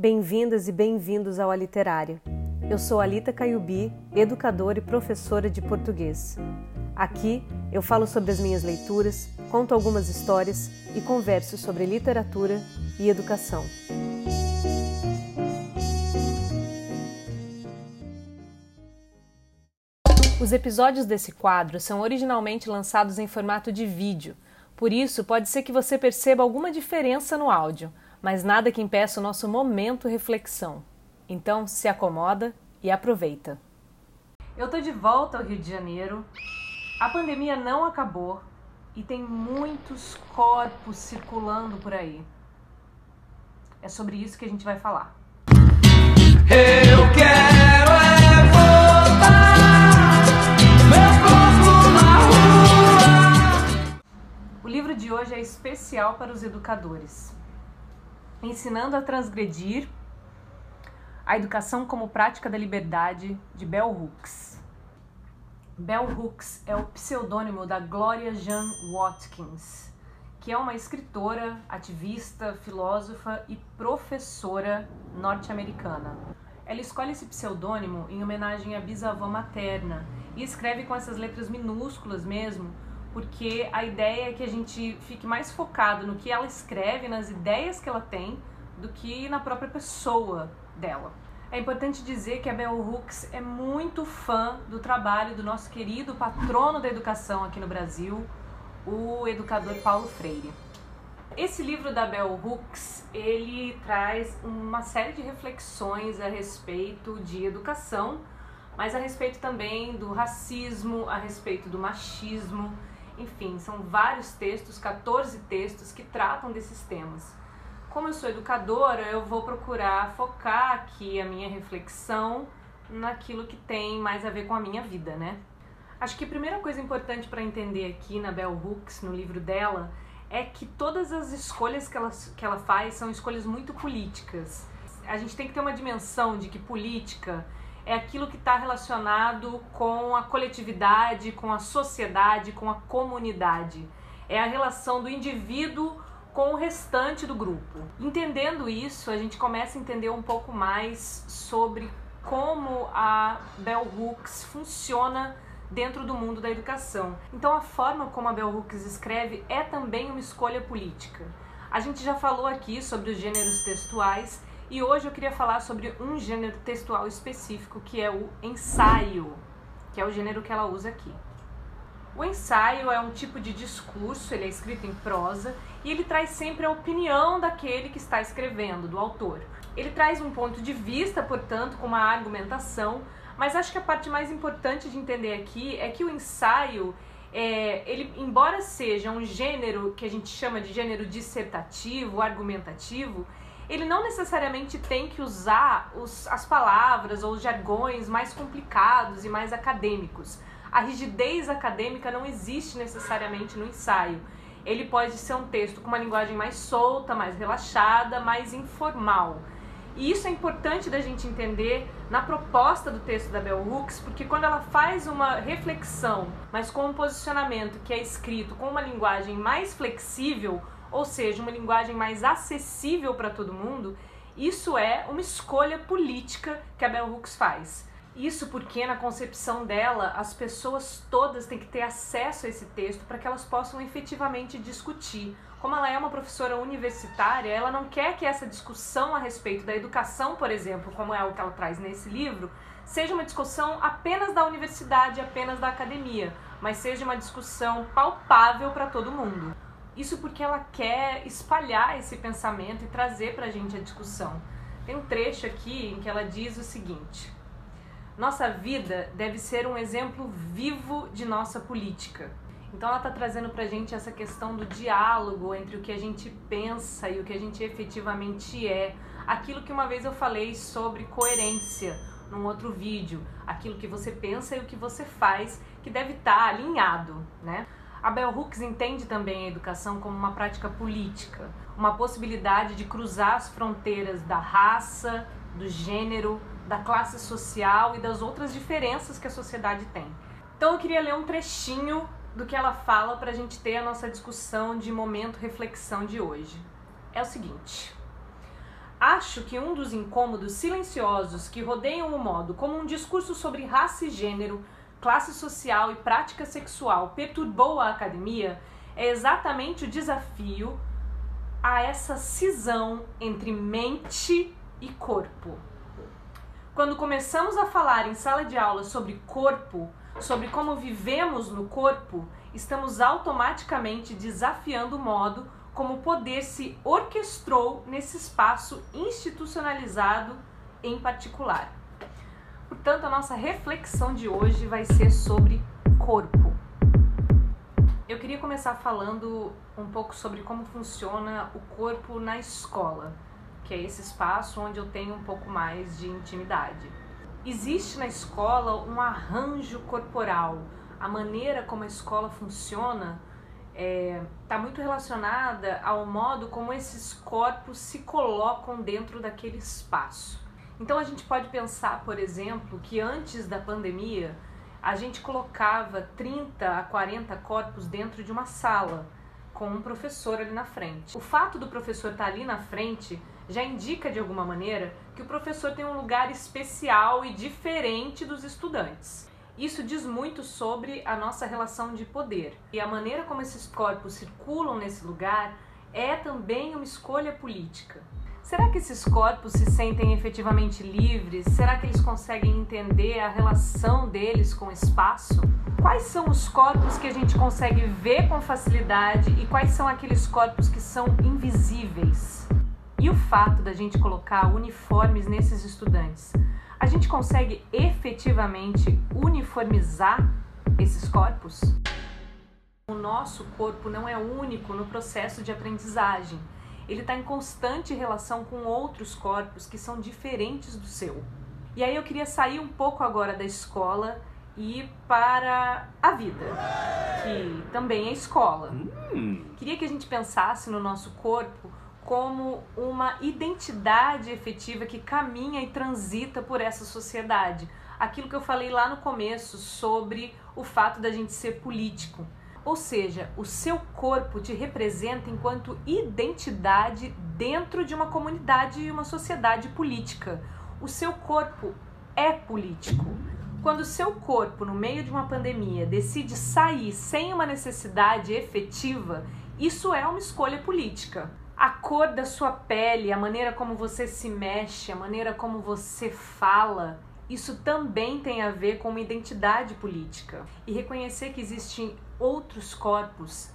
Bem-vindas e bem-vindos ao A Literária. Eu sou Alita Caiubi, educadora e professora de português. Aqui eu falo sobre as minhas leituras, conto algumas histórias e converso sobre literatura e educação. Os episódios desse quadro são originalmente lançados em formato de vídeo, por isso pode ser que você perceba alguma diferença no áudio mas nada que impeça o nosso momento reflexão. Então, se acomoda e aproveita. Eu tô de volta ao Rio de Janeiro. A pandemia não acabou e tem muitos corpos circulando por aí. É sobre isso que a gente vai falar. Eu quero é voltar, meu corpo na rua. O livro de hoje é especial para os educadores. Ensinando a Transgredir, a Educação como Prática da Liberdade, de Bell Hooks. Bell Hooks é o pseudônimo da Gloria Jean Watkins, que é uma escritora, ativista, filósofa e professora norte-americana. Ela escolhe esse pseudônimo em homenagem à bisavó materna e escreve com essas letras minúsculas mesmo, porque a ideia é que a gente fique mais focado no que ela escreve, nas ideias que ela tem, do que na própria pessoa dela. É importante dizer que a Bell Hooks é muito fã do trabalho do nosso querido patrono da educação aqui no Brasil, o educador Paulo Freire. Esse livro da Bell Hooks, ele traz uma série de reflexões a respeito de educação, mas a respeito também do racismo, a respeito do machismo, enfim, são vários textos, 14 textos que tratam desses temas. Como eu sou educadora, eu vou procurar focar aqui a minha reflexão naquilo que tem mais a ver com a minha vida, né? Acho que a primeira coisa importante para entender aqui na Bell Hooks, no livro dela, é que todas as escolhas que ela, que ela faz são escolhas muito políticas. A gente tem que ter uma dimensão de que política é aquilo que está relacionado com a coletividade, com a sociedade, com a comunidade. É a relação do indivíduo com o restante do grupo. Entendendo isso, a gente começa a entender um pouco mais sobre como a Bell Hooks funciona dentro do mundo da educação. Então, a forma como a Bell Hooks escreve é também uma escolha política. A gente já falou aqui sobre os gêneros textuais e hoje eu queria falar sobre um gênero textual específico que é o ensaio, que é o gênero que ela usa aqui. O ensaio é um tipo de discurso, ele é escrito em prosa e ele traz sempre a opinião daquele que está escrevendo, do autor. Ele traz um ponto de vista, portanto, com uma argumentação, mas acho que a parte mais importante de entender aqui é que o ensaio, é, ele, embora seja um gênero que a gente chama de gênero dissertativo, argumentativo, ele não necessariamente tem que usar os, as palavras ou os jargões mais complicados e mais acadêmicos. A rigidez acadêmica não existe necessariamente no ensaio. Ele pode ser um texto com uma linguagem mais solta, mais relaxada, mais informal. E isso é importante da gente entender na proposta do texto da Bell Hooks, porque quando ela faz uma reflexão, mas com um posicionamento que é escrito com uma linguagem mais flexível, ou seja, uma linguagem mais acessível para todo mundo, isso é uma escolha política que a Bell Hooks faz. Isso porque, na concepção dela, as pessoas todas têm que ter acesso a esse texto para que elas possam efetivamente discutir. Como ela é uma professora universitária, ela não quer que essa discussão a respeito da educação, por exemplo, como é o que ela traz nesse livro, seja uma discussão apenas da universidade, apenas da academia, mas seja uma discussão palpável para todo mundo. Isso porque ela quer espalhar esse pensamento e trazer para a gente a discussão. Tem um trecho aqui em que ela diz o seguinte: Nossa vida deve ser um exemplo vivo de nossa política. Então ela está trazendo para a gente essa questão do diálogo entre o que a gente pensa e o que a gente efetivamente é. Aquilo que uma vez eu falei sobre coerência num outro vídeo, aquilo que você pensa e o que você faz que deve estar tá alinhado, né? A Bell Hooks entende também a educação como uma prática política, uma possibilidade de cruzar as fronteiras da raça, do gênero, da classe social e das outras diferenças que a sociedade tem. Então eu queria ler um trechinho do que ela fala para a gente ter a nossa discussão de momento reflexão de hoje. É o seguinte: Acho que um dos incômodos silenciosos que rodeiam o modo como um discurso sobre raça e gênero, classe social e prática sexual perturbou a academia é exatamente o desafio a essa cisão entre mente e corpo. Quando começamos a falar em sala de aula sobre corpo, sobre como vivemos no corpo, estamos automaticamente desafiando o modo como o poder se orquestrou nesse espaço institucionalizado em particular. Portanto, a nossa reflexão de hoje vai ser sobre corpo. Eu queria começar falando um pouco sobre como funciona o corpo na escola, que é esse espaço onde eu tenho um pouco mais de intimidade. Existe na escola um arranjo corporal, a maneira como a escola funciona está é, tá muito relacionada ao modo como esses corpos se colocam dentro daquele espaço. Então a gente pode pensar, por exemplo, que antes da pandemia a gente colocava 30 a 40 corpos dentro de uma sala com um professor ali na frente. O fato do professor estar tá ali na frente já indica de alguma maneira que o professor tem um lugar especial e diferente dos estudantes. Isso diz muito sobre a nossa relação de poder. E a maneira como esses corpos circulam nesse lugar é também uma escolha política. Será que esses corpos se sentem efetivamente livres? Será que eles conseguem entender a relação deles com o espaço? Quais são os corpos que a gente consegue ver com facilidade e quais são aqueles corpos que são invisíveis? E o fato da gente colocar uniformes nesses estudantes a gente consegue efetivamente uniformizar esses corpos? O nosso corpo não é único no processo de aprendizagem. Ele está em constante relação com outros corpos que são diferentes do seu. E aí eu queria sair um pouco agora da escola e ir para a vida, que também é escola. Hum. Queria que a gente pensasse no nosso corpo como uma identidade efetiva que caminha e transita por essa sociedade. Aquilo que eu falei lá no começo sobre o fato da gente ser político. Ou seja, o seu corpo te representa enquanto identidade dentro de uma comunidade e uma sociedade política. O seu corpo é político. Quando o seu corpo, no meio de uma pandemia, decide sair sem uma necessidade efetiva, isso é uma escolha política a cor da sua pele, a maneira como você se mexe, a maneira como você fala, isso também tem a ver com uma identidade política. E reconhecer que existem outros corpos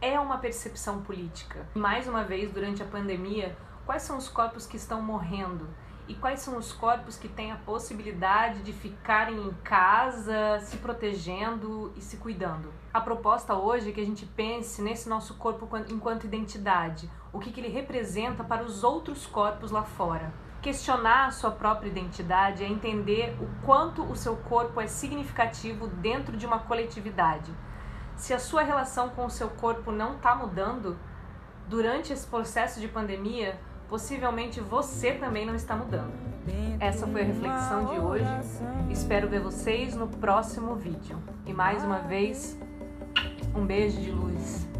é uma percepção política. Mais uma vez, durante a pandemia, quais são os corpos que estão morrendo? e quais são os corpos que têm a possibilidade de ficarem em casa, se protegendo e se cuidando. A proposta hoje é que a gente pense nesse nosso corpo enquanto identidade, o que, que ele representa para os outros corpos lá fora. Questionar a sua própria identidade é entender o quanto o seu corpo é significativo dentro de uma coletividade. Se a sua relação com o seu corpo não está mudando, durante esse processo de pandemia, possivelmente você também não está mudando. Essa foi a reflexão de hoje. Espero ver vocês no próximo vídeo. E mais uma vez, um beijo de luz.